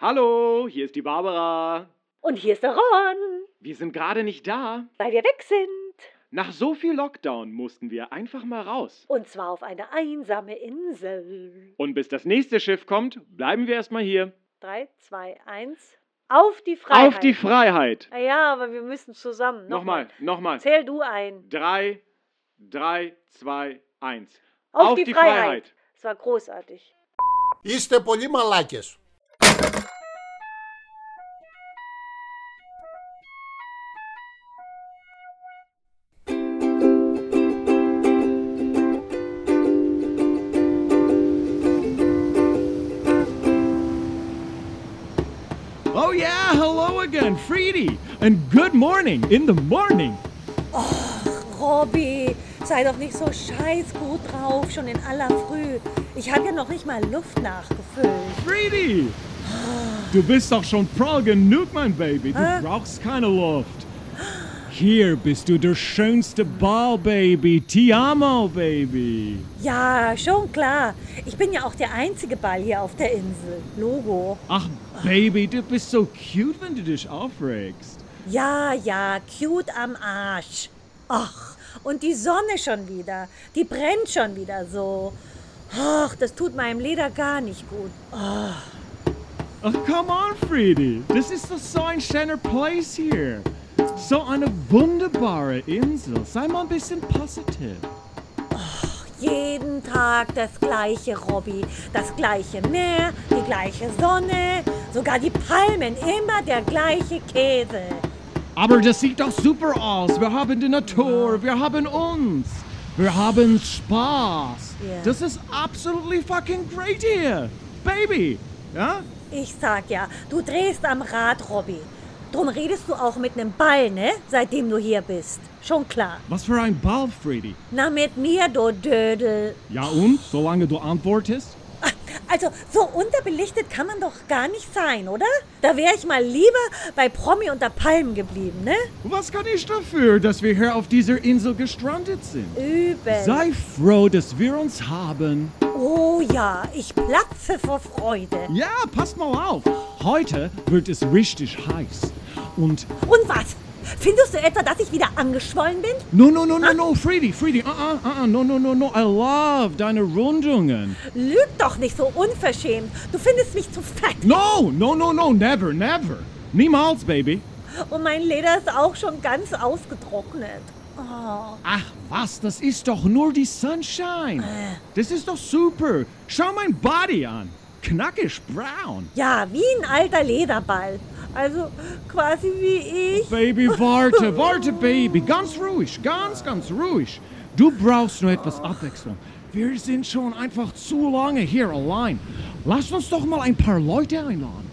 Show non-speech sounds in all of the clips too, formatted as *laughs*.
Hallo, hier ist die Barbara. Und hier ist der Ron, Wir sind gerade nicht da. weil wir weg sind. Nach so viel Lockdown mussten wir einfach mal raus. Und zwar auf eine einsame Insel. Und bis das nächste Schiff kommt, bleiben wir erstmal hier. Drei, zwei, eins. Auf die Freiheit. Auf die Freiheit. Na ja, aber wir müssen zusammen. Nochmal, nochmal. Zähl du ein. Drei, drei, zwei, eins. Auf, die, Freiheit. Es war großartig. Είστε πολύ μαλάκες. Morning in the morning. Robby, sei doch nicht so scheiß gut drauf, schon in aller Früh. Ich habe ja noch nicht mal Luft nachgefüllt. Freedy! Du bist doch schon prall genug, mein Baby. Du Hä? brauchst keine Luft. Hier bist du der schönste Ball, Baby. Ti amo, Baby. Ja, schon klar. Ich bin ja auch der einzige Ball hier auf der Insel. Logo. Ach, Baby, du bist so cute, wenn du dich aufregst. Ja, ja, cute am Arsch. Ach, und die Sonne schon wieder. Die brennt schon wieder so. Ach, das tut meinem Leder gar nicht gut. Ach, come on. Das ist doch so ein schöner Place hier. So eine wunderbare Insel. Sei mal ein bisschen positiv. Jeden Tag das gleiche, Robby. Das gleiche Meer, die gleiche Sonne, sogar die Palmen, immer der gleiche Käse. Aber das sieht doch super aus. Wir haben die Natur, wir haben uns. Wir haben Spaß. Ja. Das ist absolutely fucking great hier. Baby. Ja? Ich sag ja, du drehst am Rad, Robby. Drum redest du auch mit nem Ball, ne? Seitdem du hier bist. Schon klar. Was für ein Ball, Freddy. Na, mit mir, du Dödel. Ja und? Solange du antwortest? Also, so unterbelichtet kann man doch gar nicht sein, oder? Da wäre ich mal lieber bei Promi unter Palmen geblieben, ne? Was kann ich dafür, dass wir hier auf dieser Insel gestrandet sind? Übel. Sei froh, dass wir uns haben. Oh ja, ich platze vor Freude. Ja, passt mal auf. Heute wird es richtig heiß. Und Und was? Findest du etwa, dass ich wieder angeschwollen bin? no, no, no, no, no, Freddy, Freddy, uh, uh, uh, uh, no, no, no, no. I love deine Rundungen. Lüg doch nicht so unverschämt. Du findest mich zu fett. No, no, no, no, never, never. Niemals, Baby. Und mein Leder ist auch schon ganz ausgetrocknet. Oh. Ach, was, das ist doch nur die Sunshine. Das ist doch super. Schau mein Body an. Knackig braun. Ja, wie ein alter Lederball. Also quasi wie ich. Baby, warte, warte, Baby. Ganz ruhig, ganz, ganz ruhig. Du brauchst nur etwas Abwechslung. Wir sind schon einfach zu lange hier allein. Lass uns doch mal ein paar Leute einladen.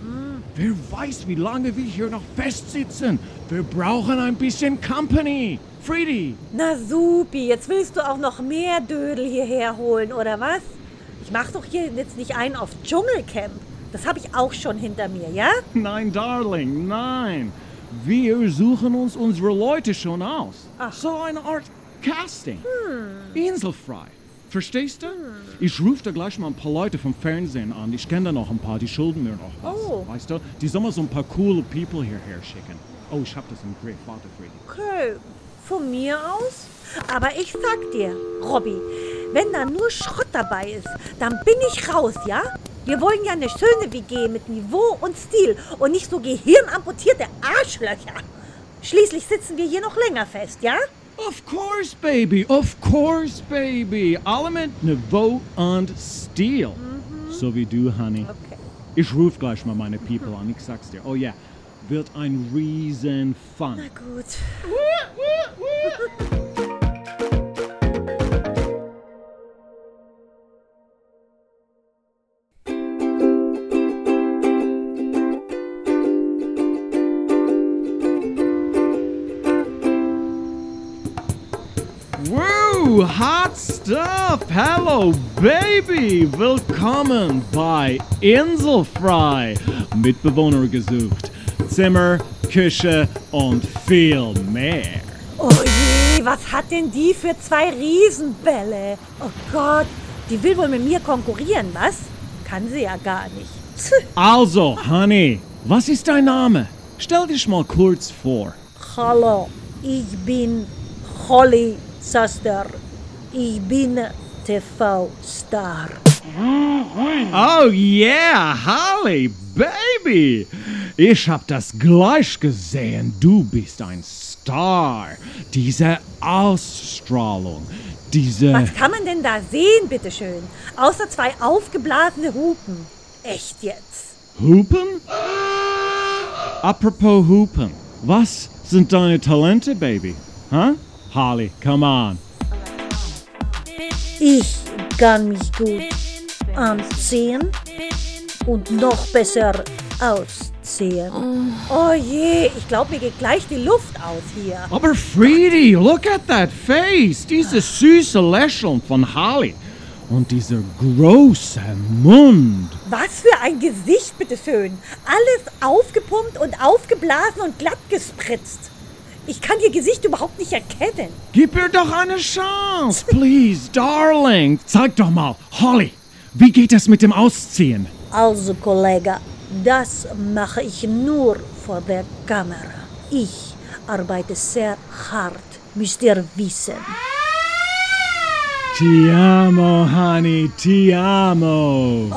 Wer weiß, wie lange wir hier noch festsitzen. Wir brauchen ein bisschen Company. Freddy. Na supi, jetzt willst du auch noch mehr Dödel hierher holen, oder was? Ich mach doch hier jetzt nicht einen auf Dschungelcamp. Das habe ich auch schon hinter mir, ja? Nein, Darling, nein. Wir suchen uns unsere Leute schon aus. Ach. So eine Art Casting. Inselfrei. Verstehst du? Ich rufe da gleich mal ein paar Leute vom Fernsehen an. Ich kenne da noch ein paar, die schulden mir noch was. Oh. Weißt du? Die sollen mal so ein paar coole People hierher schicken. Oh, ich hab das im Griff. Warte, Freddy. Okay, von mir aus. Aber ich sag dir, Robby, wenn da nur Schrott dabei ist, dann bin ich raus, ja? Wir wollen ja eine schöne WG mit Niveau und Stil und nicht so gehirnamputierte Arschlöcher. Schließlich sitzen wir hier noch länger fest, ja? Of course, baby. Of course, baby. Alle mit Niveau und Stil. So wie du, Honey. Okay. Ich ruf gleich mal meine People an. Ich sag's dir. Oh ja, wird ein riesen Fun. Na gut. *laughs* *laughs* Hot stuff. Hello, baby. Willkommen bei Inselfrei. Mitbewohner gesucht. Zimmer, Küche und viel mehr. Oh je, was hat denn die für zwei Riesenbälle? Oh Gott, die will wohl mit mir konkurrieren, was? Kann sie ja gar nicht. Also, Honey, was ist dein Name? Stell dich mal kurz vor. Hallo, ich bin Holly Suster. Ich bin TV-Star. Oh yeah, Holly, Baby. Ich hab das gleich gesehen. Du bist ein Star. Diese Ausstrahlung, diese... Was kann man denn da sehen, bitteschön? Außer zwei aufgeblasene Hupen. Echt jetzt? Hupen? Apropos Hupen, was sind deine Talente, Baby? Huh? Holly, come on. Ich kann mich gut anziehen und noch besser ausziehen. Oh je, ich glaube, mir geht gleich die Luft aus hier. Aber Friedy, look at that face. Dieses süße Lächeln von Holly. Und dieser große Mund. Was für ein Gesicht, bitteschön. Alles aufgepumpt und aufgeblasen und glatt gespritzt. Ich kann ihr Gesicht überhaupt nicht erkennen. Gib ihr doch eine Chance, please, darling. Zeig doch mal, Holly, wie geht es mit dem Ausziehen? Also, Kollege, das mache ich nur vor der Kamera. Ich arbeite sehr hart, müsst ihr wissen. Ti amo, honey, ti amo.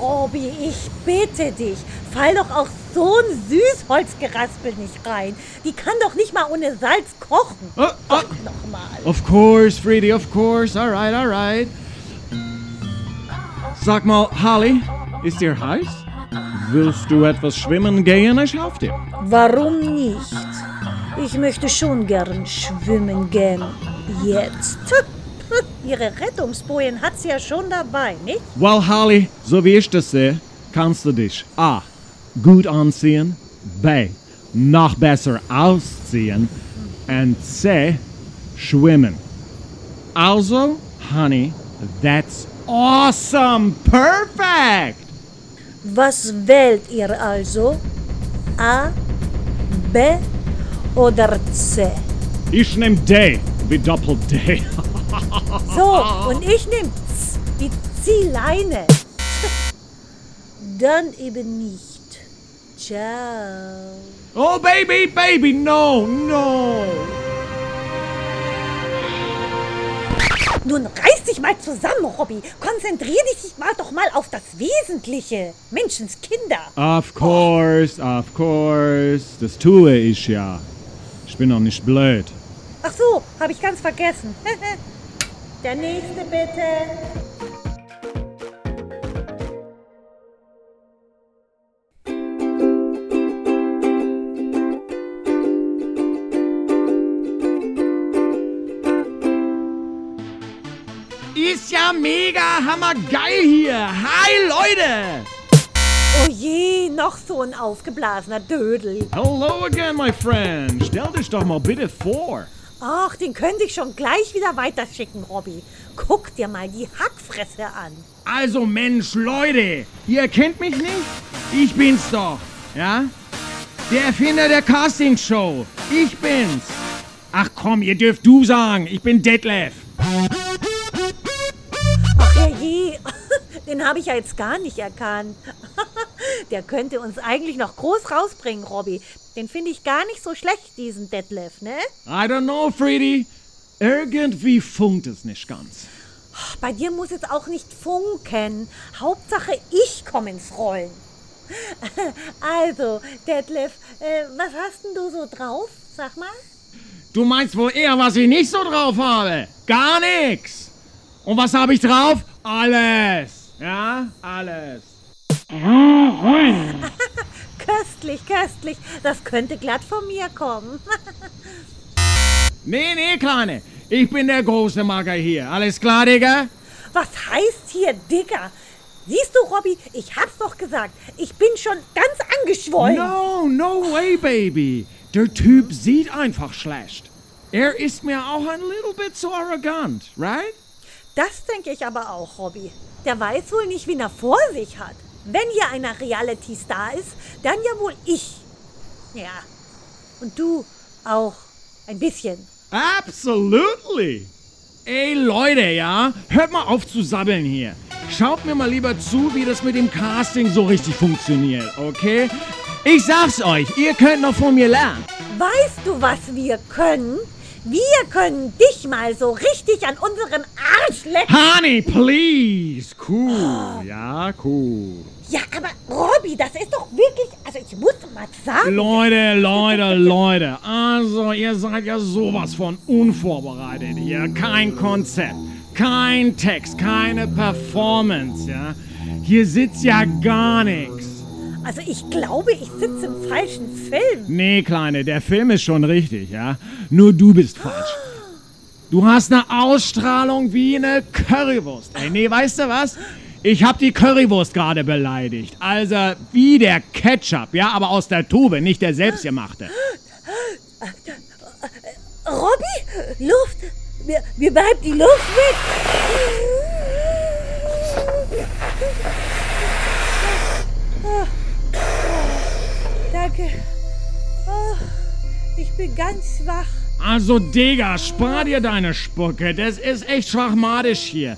Robby, ich bitte dich, fall doch auch so ein Süßholzgeraspel nicht rein. Die kann doch nicht mal ohne Salz kochen. Oh, oh. Nochmal. Of course, Friedy, of course. All right, all right. Sag mal, Holly, ist dir heiß? Willst du etwas schwimmen gehen? Ich helfe dir. Warum nicht? Ich möchte schon gern schwimmen gehen. Jetzt. *laughs* Ihre Rettungsbojen hat sie ja schon dabei, nicht? Well, Holly, so wie ich das sehe, kannst du dich A. gut anziehen, B. noch besser ausziehen und C. schwimmen. Also, honey, that's awesome, perfect. Was wählt ihr also? A, B oder C? Ich nehm D wie Doppel D. *laughs* So, und ich nehme Z, die Ziehleine. *laughs* Dann eben nicht. Ciao. Oh, baby, baby, no, no. Nun reiß dich mal zusammen, Robby. Konzentrier dich mal doch mal auf das Wesentliche. Menschenskinder. Of course, of course. Das tue ich ja. Ich bin doch nicht blöd. Ach so, habe ich ganz vergessen. *laughs* Der nächste bitte. Mega hammergeil hier. Hi, Leute. Oh je, noch so ein aufgeblasener Dödel. Hello again, my friend. Stell dich doch mal bitte vor. Ach, den könnte ich schon gleich wieder weiterschicken, Robby. Guck dir mal die Hackfresse an. Also Mensch, Leute, ihr kennt mich nicht? Ich bin's doch, ja? Der Erfinder der Castingshow. Ich bin's. Ach komm, ihr dürft du sagen. Ich bin Detlef. Den habe ich ja jetzt gar nicht erkannt. *laughs* Der könnte uns eigentlich noch groß rausbringen, Robby. Den finde ich gar nicht so schlecht, diesen Detlef, ne? I don't know, Freddy. Irgendwie funkt es nicht ganz. Bei dir muss es auch nicht funken. Hauptsache, ich komme ins Rollen. *laughs* Also, Detlef, äh, was hast denn du so drauf? Sag mal. Du meinst wohl eher, was ich nicht so drauf habe? Gar nichts. Und was habe ich drauf? Alles. Ja, alles. *laughs* Köstlich, köstlich. Das könnte glatt von mir kommen. Nee, nee, Kleine. Ich bin der große Mager hier. Alles klar, Digga? Was heißt hier, Digger? Siehst du, Robby, ich hab's doch gesagt. Ich bin schon ganz angeschwollen. No, no way, Baby. Der Typ sieht einfach schlecht. Er ist mir auch ein little bit zu arrogant, right? Das denke ich aber auch, Robby. Der weiß wohl nicht, wen er vor sich hat. Wenn hier einer Reality-Star ist, dann ja wohl ich. Ja. Und du auch. Ein bisschen. Absolutely. Ey, Leute, ja? Hört mal auf zu sabbeln hier. schaut mir mal lieber zu, wie das mit dem Casting so richtig funktioniert, okay? Ich sag's euch, ihr könnt noch von mir lernen. Weißt du, was wir können? Wir können dich mal so richtig an unserem Arsch lecken. Honey, please. Cool, ja, cool. Ja, aber Robby, das ist doch wirklich, also ich muss mal sagen. Leute, Leute, Leute. Also, ihr seid ja sowas von unvorbereitet hier. Kein Konzept, kein Text, keine Performance, ja. Hier sitzt ja gar nichts. Also ich glaube, ich sitze im falschen Film. Nee, Kleine, der Film ist schon richtig, ja. Nur du bist falsch. Du hast eine Ausstrahlung wie eine Currywurst. Ey, nee, weißt du was? Ich hab die Currywurst gerade beleidigt. Also wie der Ketchup, ja, aber aus der Tube, nicht der selbstgemachte. Robby, Luft. Mir, mir bleibt die Luft weg. Ah, Danke. Oh, ich bin ganz wach. Also, Digga, spar dir deine Spucke. Das ist echt schwachmatisch hier.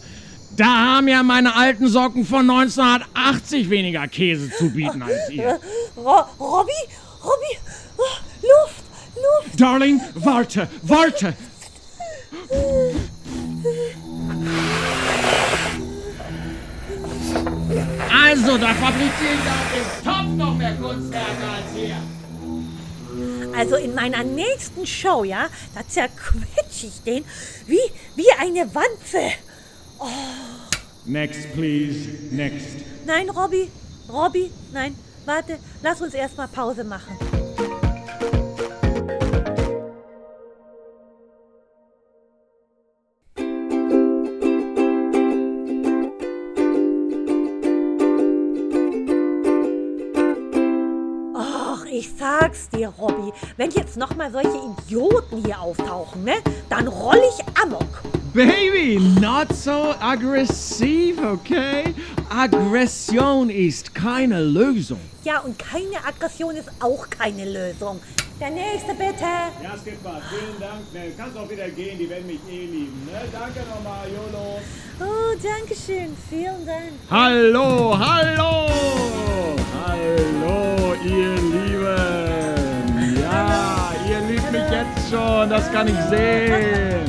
Da haben ja meine alten Socken von 1980 weniger Käse zu bieten als ihr. Ro Robby, Robby, oh, Luft, Luft. Darling, warte, warte. *laughs* Also, da fabriziere ich auf dem Topf noch mehr Kunstwerke als hier. Also in meiner nächsten Show, ja, da zerquetsch ich den wie, wie eine Wanze. Next, please. Next. Nein, Robby, Robby, nein, warte, lass uns erstmal Pause machen. Ich sag's dir, Robby, wenn jetzt nochmal solche Idioten hier auftauchen, ne, dann roll ich amok. Baby, not so aggressiv, okay? Aggression ist keine Lösung. Ja, und keine Aggression ist auch keine Lösung. Der nächste bitte. Ja, Skipper, vielen Dank. Ne, du kannst auch wieder gehen, die werden mich eh lieben. Ne? Danke nochmal, YOLO. Oh, danke schön. Vielen Dank. Hallo, hallo, hallo, ihr Lieben. Ja, ihr liebt mich jetzt schon, das kann ich sehen.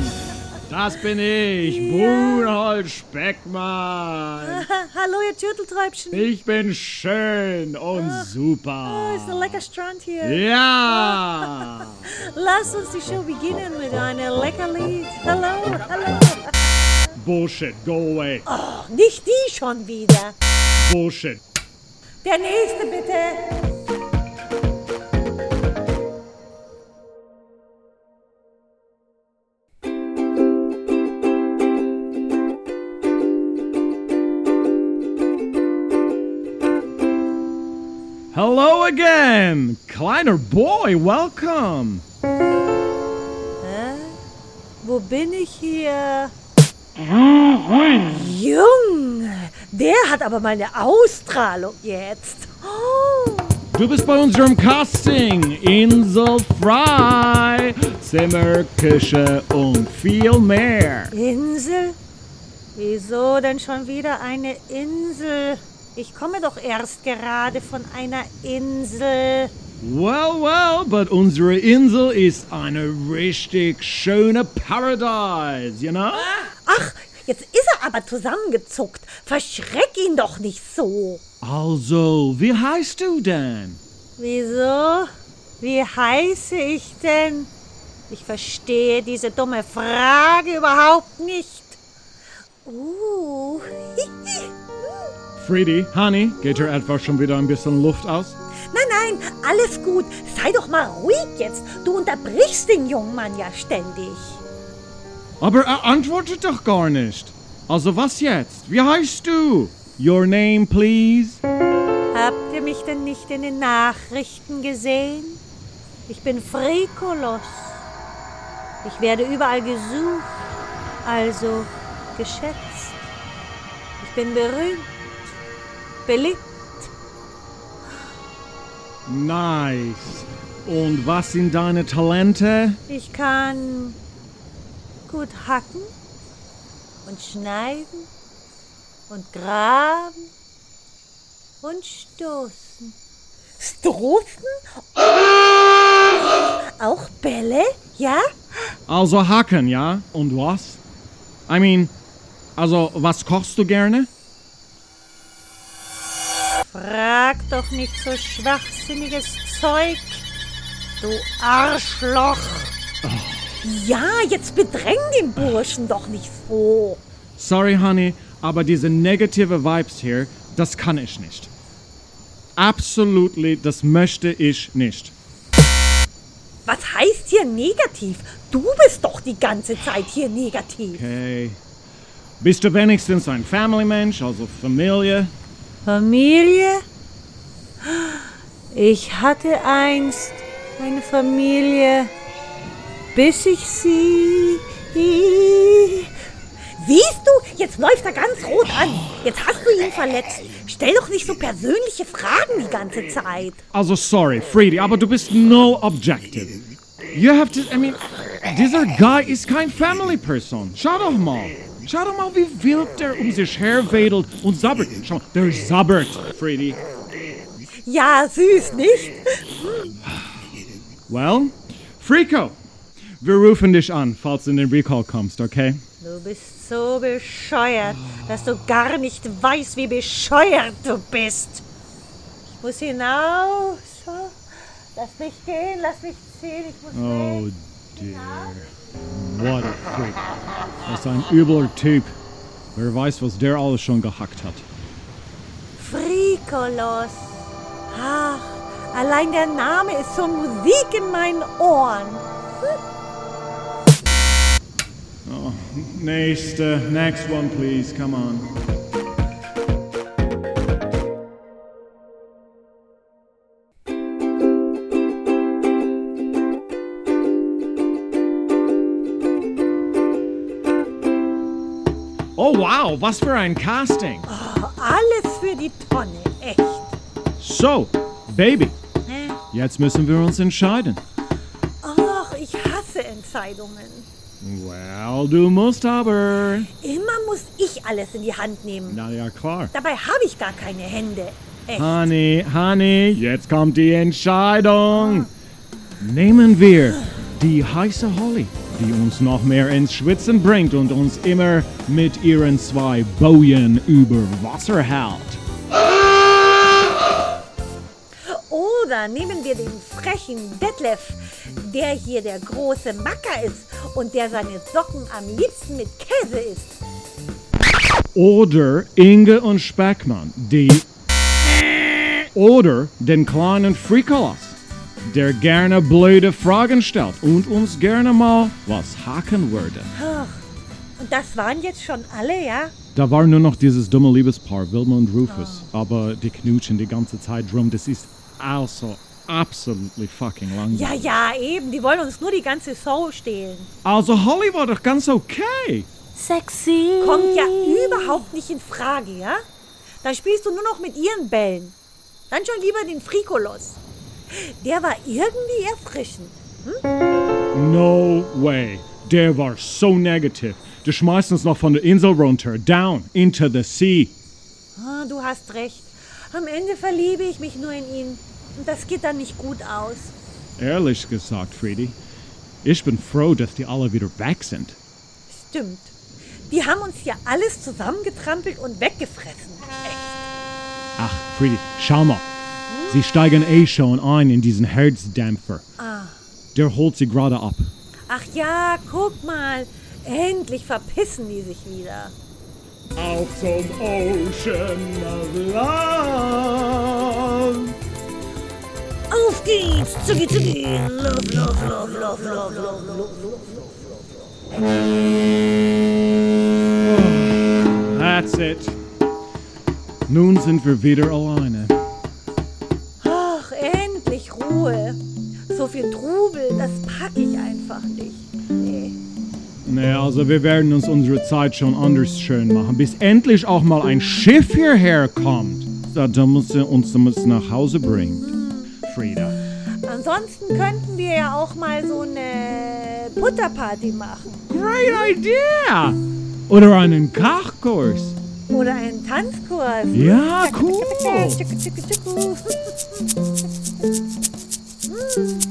Das bin ich, Brunhold Speckmann. Hallo, ihr Turtelträubchen. Ich bin schön und Oh, super. ist ein lecker Strand hier. Ja. *laughs* Lass uns die Show beginnen mit einem lecker Lied. Hallo, hallo. Bullshit, go away. Oh, nicht die schon wieder. Bullshit. Der nächste bitte. Hello again. Kleiner Boy, welcome. Hä? Wo bin ich hier? Junge, der hat aber mal eine Ausstrahlung jetzt. Oh. Du bist bei unserem Casting. Insel frei. Zimmer, Küche und viel mehr. Insel? Wieso denn schon wieder eine Insel? Ich komme doch erst gerade von einer Insel. Well, well, but unsere Insel ist eine richtig schöne Paradise, you know? Ach, jetzt ist er aber zusammengezuckt. Verschreck ihn doch nicht so. Also, wie heißt du denn? Wieso? Wie heiße ich denn? Ich verstehe diese dumme Frage überhaupt nicht. Uh. Friedy, Honey, geht dir etwa schon wieder ein bisschen Luft aus? Nein, nein, alles gut. Sei doch mal ruhig jetzt. Du unterbrichst den jungen Mann ja ständig. Aber er antwortet doch gar nicht. Also was jetzt? Wie heißt du? Your name, please? Habt ihr mich denn nicht in den Nachrichten gesehen? Ich bin Frikolos. Ich werde überall gesucht, also geschätzt. Ich bin berühmt, beliebt. Nice. Und was sind deine Talente? Ich kann gut hacken und schneiden und graben und stoßen. Stoßen? Auch Bälle? Ja? Also Hacken, ja? Und was? I mean, also was kochst du gerne? Frag doch nicht so schwachsinniges Zeug, du Arschloch. Ja, jetzt bedräng den Burschen doch nicht so. Sorry, Honey, aber diese negative Vibes hier, das kann ich nicht. Absolutely, das möchte ich nicht. Was heißt hier negativ? Du bist doch die ganze Zeit hier negativ. Okay. Bist du wenigstens ein Family-Mensch, also Familie? Familie? Ich hatte einst eine Familie, bis ich sie. Siehst du, jetzt läuft er ganz rot an. Jetzt hast du ihn verletzt. Stell doch nicht so persönliche Fragen die ganze Zeit. Also sorry, Freddy, aber du bist no objective. You have to, I mean, dieser Guy ist kein Family-Person. Schau doch mal. Schau doch mal, wie wild der um sich herwedelt und sabbert. Schau, der sabbert, Freddy. Ja, süß, nicht? Well, Frico, wir rufen dich an, falls du in den Recall kommst, okay? Du bist so bescheuert, dass du gar nicht weißt, wie bescheuert du bist. Ich muss hinaus. Lass mich gehen, lass mich ziehen, ich muss Oh weg. dear. What a freak. Das ist ein übler Typ. Wer weiß, was der alles schon gehackt hat. Frikolos. Ach, allein der Name ist so Musik in meinen Ohren. Nächste, next one please, come on. Wow, was für ein Casting. Alles für die Tonne, echt. So, Baby, Hä? jetzt müssen wir uns entscheiden. Ach, ich hasse Entscheidungen. Well, du musst aber. Immer muss ich alles in die Hand nehmen. Na ja, klar. Dabei habe ich gar keine Hände. Echt. Honey, Honey, jetzt kommt die Entscheidung. Nehmen wir die heiße Holly, die uns noch mehr ins Schwitzen bringt und uns immer mit ihren zwei Bojen über Wasser hält. Oder nehmen wir den frechen Detlef, der hier der große Macker ist und der seine Socken am liebsten mit Käse isst. Oder Inge und Speckmann, die. Oder den kleinen Frikolas, der gerne blöde Fragen stellt und uns gerne mal was hacken würde. Und das waren jetzt schon alle, ja? Da war nur noch dieses dumme Liebespaar, Wilma und Rufus. Aber die knutschen die ganze Zeit drum. Das ist also absolutely fucking langweilig. Ja, ja, eben. Die wollen uns nur die ganze Show stehlen. Also Holly war doch ganz okay. Sexy. Kommt ja überhaupt nicht in Frage, ja? Dann spielst du nur noch mit ihren Bällen. Dann schon lieber den Frikolos. Der war irgendwie erfrischend. No way. Der war so negativ. Du schmeißt uns noch von der Insel runter. Down into the sea. Ah, du hast recht. Am Ende verliebe ich mich nur in ihn. Und das geht dann nicht gut aus. Ehrlich gesagt, Freddy, ich bin froh, dass die alle wieder weg sind. Stimmt. Die haben uns ja alles zusammengetrampelt und weggefressen. Echt. Ach, Freddy, schau mal. Sie steigen eh schon ein in diesen Herzdämpfer. Der holt sie gerade ab. Ach ja, guck mal. Endlich verpissen die sich wieder. Auf zum Ocean of Love. Auf geht's! Zugi, zugi! Love, love, love, love, love, love, love. That's it. Nun sind wir wieder alleine. Viel Trubel, das pack ich einfach nicht. Nee. Nee, also wir werden uns unsere Zeit schon anders schön machen, bis endlich auch mal ein Schiff hierher kommt. Da, da muss er uns nach Hause bringen. Frieda. Ansonsten könnten wir ja auch mal so eine Butterparty machen. Great idea! Oder einen Kochkurs. Oder einen Tanzkurs. Ja, cool. *laughs*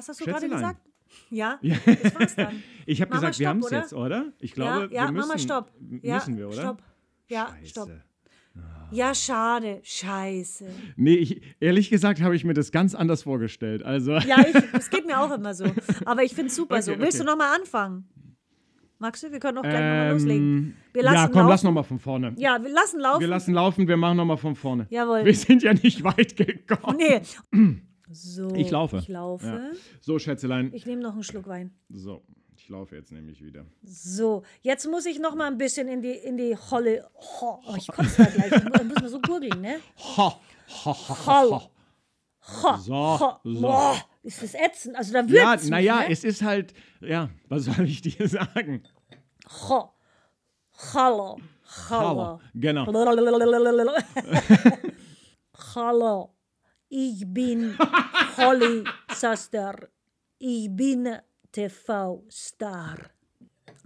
Was hast du gerade gesagt? Ja, *laughs* Ja. das war's dann. Ich habe gesagt, wir Stopp, haben es jetzt, oder? Ich glaube, ja, ja, wir müssen, mach mal Stopp. Ja, müssen wir, oder? Stopp. Ja, Scheiße. stopp. Ja, schade. Scheiße. Nee, ich, ehrlich gesagt habe ich mir das ganz anders vorgestellt. Also, Ja, das geht mir auch immer so. Aber ich finde es super so. Okay, Willst du okay. nochmal anfangen? Magst du? Wir können auch gleich nochmal loslegen. ähm, Wir lassen ja, komm, laufen. lass nochmal von vorne. Ja, wir lassen laufen. Wir lassen laufen, wir machen nochmal von vorne. Jawohl. Wir sind ja nicht *laughs* weit gekommen. Nee. So. Ich laufe. Ich laufe. Ja. So, Schätzelein. Ich nehme noch einen Schluck Wein. So, ich laufe jetzt nämlich wieder. So, jetzt muss ich noch mal ein bisschen in die, in die Holle. Ho, oh, ich kotze da gleich. Ich muss mal so gurgeln, ne? Ha, ha, Holl. ha. Ho, So, ho. so. Boah, ist das ätzend. Also da Ja, wird's mich, naja, ne? es ist halt, ja, was soll ich dir sagen? Ho. Hallo. Hallo. Hallo, genau. *laughs* Hallo. Ich bin Holly Saster. Ich bin TV-Star.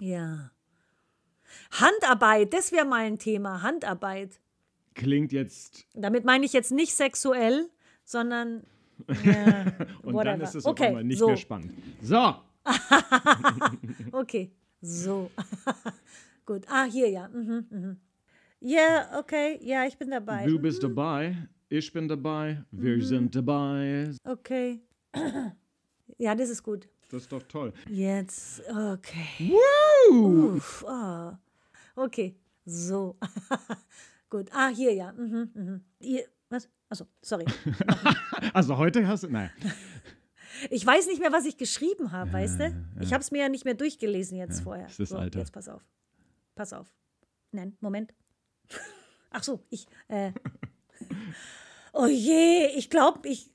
Ja. Handarbeit, das wäre mal ein Thema. Handarbeit. Klingt jetzt, Damit meine ich jetzt nicht sexuell, sondern. Ja, *laughs* und whatever. dann ist es okay, nicht so. mehr spannend. So, *laughs* Okay, so. *laughs* Gut. Ah, hier, ja. Mhm, mhm. Ja, okay. Ja, ich bin dabei. du bist dabei, ich bin dabei, wir Mhm. sind dabei. Okay. *clears throat* Ja, das ist gut. Das ist doch toll. Jetzt, okay. Woo! Uff, ah. Okay, so. *laughs* gut. Ah, hier, ja. Mhm, mhm. Ihr, was? Achso, sorry. *laughs* Also heute hast du, nein. *laughs* Ich weiß nicht mehr, was ich geschrieben habe, weißt du? Ich habe es mir ja nicht mehr durchgelesen jetzt vorher. das ist das so, Alter. Jetzt pass auf. Pass auf. Nein, Moment. Ach so, ich. Äh. Oh je, ich glaube, ich.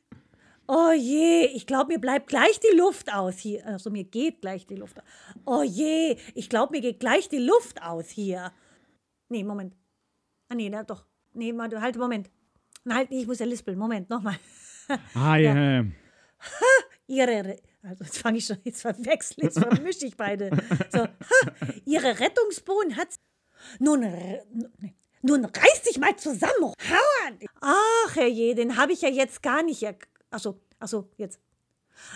Oh je, ich glaube, mir bleibt gleich die Luft aus hier. Also mir geht gleich die Luft aus. Oh je, ich glaube, mir geht gleich die Luft aus hier. Nee, Moment. Ah nee, na doch. Nee, mal, halt, Moment. Na, halt, ich muss ja lispeln. Moment, nochmal. Ah, ja. ihre, Re- also jetzt fange ich schon, jetzt verwechsel, jetzt vermische ich beide. So, ha, ihre Rettungsbohnen hat nun, nee, nun reiß dich mal zusammen, hau an. Ach, herrje, den habe ich ja jetzt gar nicht, er achso, achso, jetzt.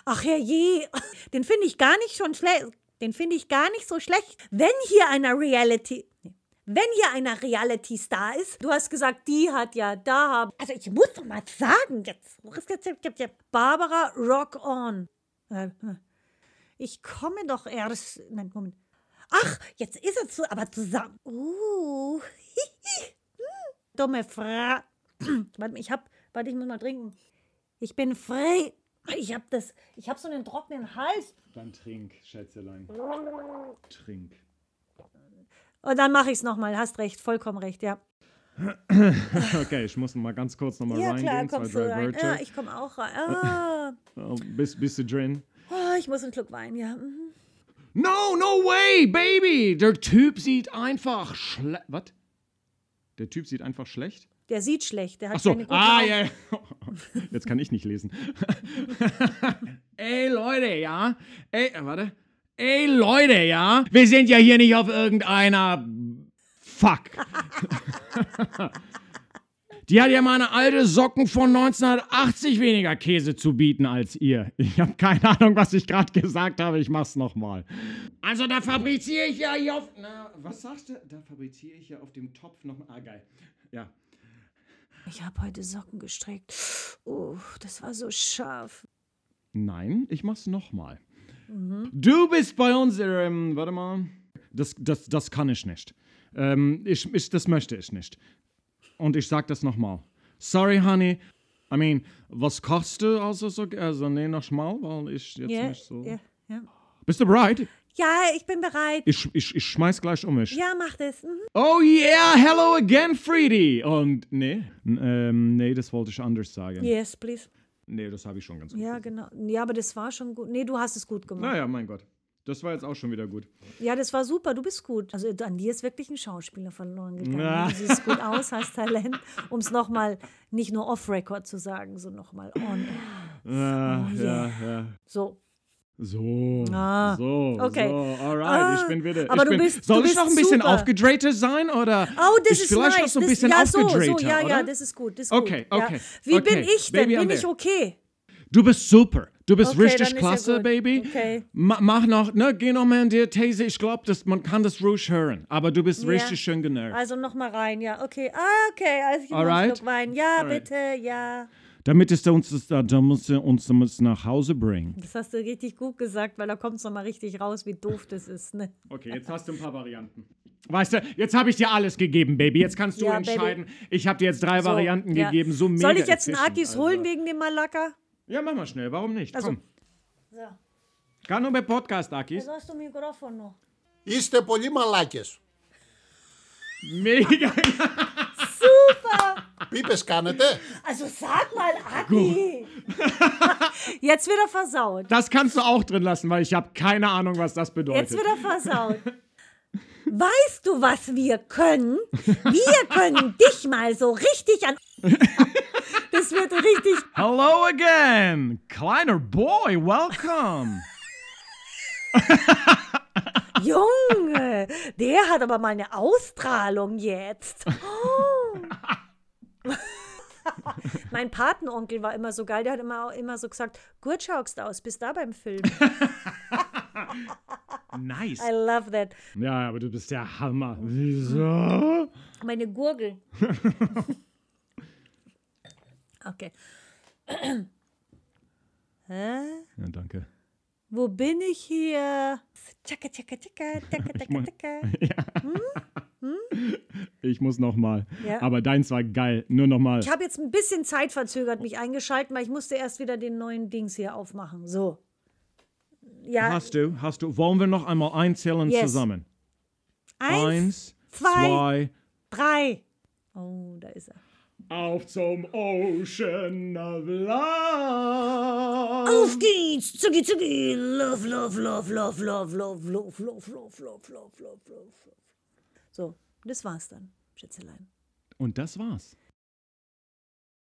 Ach, herrje, *laughs* den finde ich gar nicht schon schlecht, den finde ich gar nicht so schlecht, wenn hier einer Reality, wenn hier einer Reality-Star ist, du hast gesagt, die hat ja da, also ich muss doch mal sagen jetzt, Barbara Rock On. Äh, Ich komme doch erst, nein, Moment. Ach, jetzt ist er zu, aber zusammen. Uh, dumme Frau. *clears throat* Warte, ich hab, warte, ich muss mal trinken. Ich bin frei. Ich hab das, ich hab so einen trockenen Hals. Dann trink, Schätzelein. Trink. Und dann mache ich es nochmal. Hast recht, vollkommen recht, ja. *clears throat* Okay, ich muss noch mal ganz kurz noch mal Ja, reingehen. klar, zwei, kommst drei du rein. Ja, ich komme auch rein. Ah. Oh, bist, bist du drin? Oh, ich muss einen Schluck Wein, ja. Mhm. No, no way, baby! Der Typ sieht einfach schlecht. Was? Der Typ sieht einfach schlecht? Der sieht schlecht, der hat Ach so, keine ah, Augen. ja. ja. *laughs* Jetzt kann ich nicht lesen. *laughs* Ey, Leute, ja? Ey, äh, warte. Ey, Leute, ja? Wir sind ja hier nicht auf irgendeiner. Fuck. *laughs* Die hat ja meine alte Socken von 1980 weniger Käse zu bieten als ihr. Ich habe keine Ahnung, was ich gerade gesagt habe. Ich mach's nochmal. Also, da fabriziere ich ja hier auf. Na, was sagst du? Da fabriziere ich ja auf dem Topf nochmal. Ah, geil. Ja. Ich habe heute Socken gestrickt. Oh, das war so scharf. Nein, ich mach's nochmal. Du bist bei uns, ähm, warte mal. Das, das, das kann ich nicht. Ähm, ich, ich, das möchte ich nicht. Und ich sag das nochmal. Sorry, honey. I mean, was kochst du also so? Also, nee, noch mal, weil ich jetzt Ja, nicht so. ja, ja. Bist du bereit? ja, ich bin bereit. Ich, ich, ich schmeiß gleich um mich. Ja, mach das. Mhm. Oh yeah, hello again, Friedy. Und nee, ähm, nee, das wollte ich anders sagen. Yes, please. Nee, das habe ich schon ganz gut. Ja, genau. Ja, aber das war schon gut. Nee, du hast es gut gemacht. Naja, mein Gott. Das war jetzt auch schon wieder gut. Ja, das war super, du bist gut. Also an dir ist wirklich ein Schauspieler verloren gegangen. Na. Du siehst gut aus, hast Talent, um es nochmal nicht nur off-Record zu sagen, so nochmal on air. Ja, Oh, ja, yeah. ja. So, So, Ah, so, okay. so, alright, Ah, ich bin wieder. aber ich du bin, bist- soll du ich bist noch ein bisschen super. aufgedrehter sein oder Oh, das ist vielleicht nice. noch so ein das, bisschen ja, so, so, ja, oder? ja, das ist gut. Das ist Okay, gut, okay, Ja. Wie okay. bin ich denn? Baby bin ich okay? Du bist super. Du bist Okay, richtig ja klasse, gut. Baby. Okay. Ma mach noch, ne, geh noch mal in die These. Ich glaube, man kann das Rouge hören. Aber du bist Ja. richtig schön genervt. Also nochmal rein, ja, okay. Ah, okay, also ich Alright. Schluck Wein. Ja, Alright. bitte, ja. Damit ist er uns das, da, muss er uns das nach Hause bringen. Das hast du richtig gut gesagt, weil da kommt es nochmal richtig raus, wie doof das ist, ne? Okay, jetzt hast du ein paar Varianten. Weißt du, jetzt habe ich dir alles gegeben, Baby. Jetzt kannst du Ja, entscheiden. Ich habe dir jetzt drei So, Varianten ja. gegeben. So mega Soll ich jetzt einen Akis also. holen wegen dem Malaka? Ja, mach mal schnell. Warum nicht? Also- Komm. So, Kann nur bei Podcast, Akis. εδώ στο μικρόφωνο. Είστε πολύ μαλάκες. Mega. Πίπες κάνετε. Also sag mal, Aki! *laughs* Jetzt wird er versaut. Das kannst du auch drin lassen, weil ich habe keine Ahnung, was das bedeutet. Jetzt wird er versaut. Weißt du, was wir können? Wir können dich mal so richtig an. *laughs* Wird richtig. *laughs* Hello again, kleiner Boy, welcome. *laughs* Junge, der hat aber mal eine Ausstrahlung jetzt. Oh. *laughs* mein Patenonkel war immer so geil, der hat immer, immer so gesagt, gut schaust aus, bist da beim Film. Nice. I love that. Ja, aber du bist der Hammer. Wieso? Meine Gurgel. Okay. Hä? Ja, danke. Wo bin ich hier? Tschakka, tschakka, tschakka, *laughs* tschakka, tschakka, tschakka. *laughs* Ich muss noch mal. Ja. Aber deins war geil. Nur noch mal. Ich habe jetzt ein bisschen zeitverzögert mich eingeschaltet, weil ich musste erst wieder den neuen Dings hier aufmachen. So. Ja, Hast du, hast du. Wollen wir noch einmal einzählen Yes. zusammen? eins, Eins, zwei, zwei. drei. Oh, da ist er. Auf zum Ocean of Love. Auf geht's! Zucki, zucki! Love, love, love, love, love, love, love, love, love, love, love, love, love. So, das war's dann, Schätzelein. Und das war's.